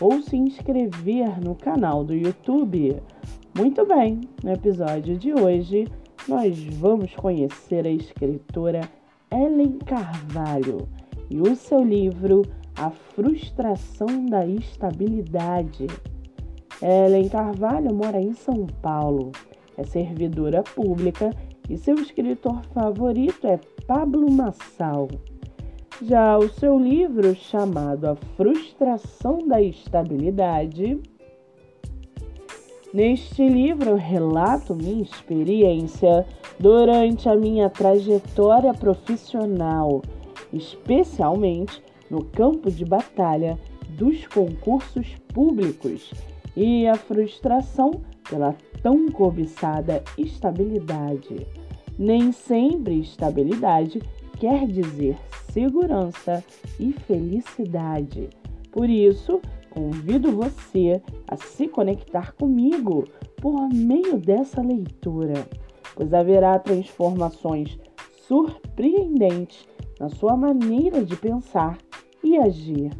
ou se inscrever no canal do YouTube. Muito bem, no episódio de hoje nós vamos conhecer a escritora Ellen Carvalho e o seu livro A Frustração da Estabilidade. Ellen Carvalho mora em São Paulo, é servidora pública e seu escritor favorito é Pablo Massal. Já o seu livro, chamado A Frustração da Estabilidade, neste livro relato minha experiência durante a minha trajetória profissional, especialmente no campo de batalha dos concursos públicos e a frustração pela tão cobiçada estabilidade. Nem sempre estabilidade quer dizer segurança e felicidade. Por isso, convido você a se conectar comigo por meio dessa leitura, pois haverá transformações surpreendentes na sua maneira de pensar e agir.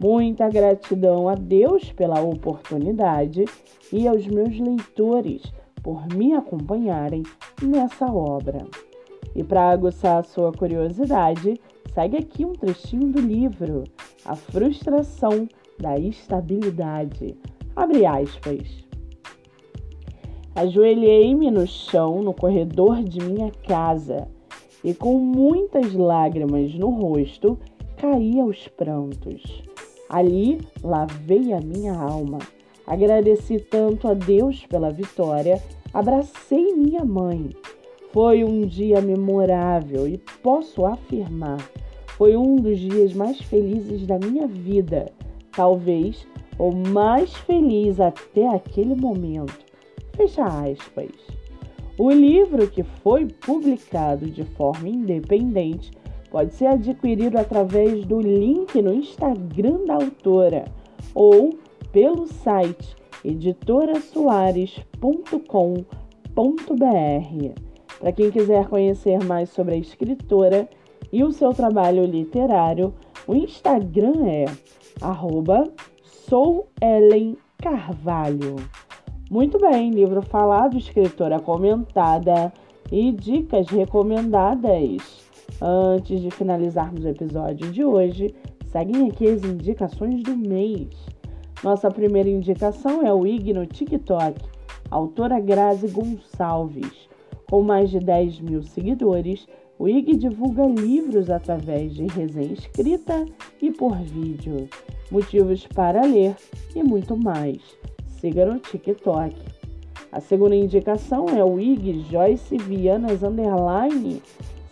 Muita gratidão a Deus pela oportunidade e aos meus leitores por me acompanharem nessa obra. E para aguçar a sua curiosidade, segue aqui um trechinho do livro A Frustração da Estabilidade. Abre aspas. Ajoelhei-me no chão no corredor de minha casa e, com muitas lágrimas no rosto, caí aos prantos. Ali lavei a minha alma. Agradeci tanto a Deus pela vitória, abracei minha mãe foi um dia memorável e posso afirmar, foi um dos dias mais felizes da minha vida, talvez o mais feliz até aquele momento. Fecha aspas. O livro, que foi publicado de forma independente, pode ser adquirido através do link no Instagram da autora ou pelo site editorasoares.com.br. Para quem quiser conhecer mais sobre a escritora e o seu trabalho literário, o Instagram é souellencarvalho. Muito bem, livro falado, escritora comentada e dicas recomendadas. Antes de finalizarmos o episódio de hoje, seguem aqui as indicações do mês. Nossa primeira indicação é o IG no TikTok, autora Grazi Gonçalves. Com mais de 10 mil seguidores, o IG divulga livros através de resenha escrita e por vídeo, motivos para ler e muito mais. Siga no TikTok. A segunda indicação é o IG Joyce Vianas Underline,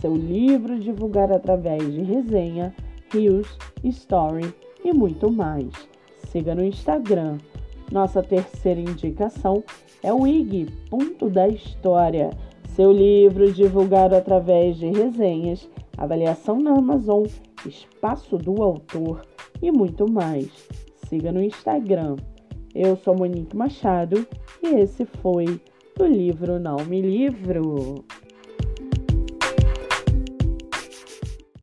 seu livro divulgado através de resenha, reels, story e muito mais. Siga no Instagram. Nossa terceira indicação é o IG Ponto da História seu livro divulgado através de resenhas, avaliação na Amazon, espaço do autor e muito mais. Siga no Instagram. Eu sou Monique Machado e esse foi o livro Não Me Livro.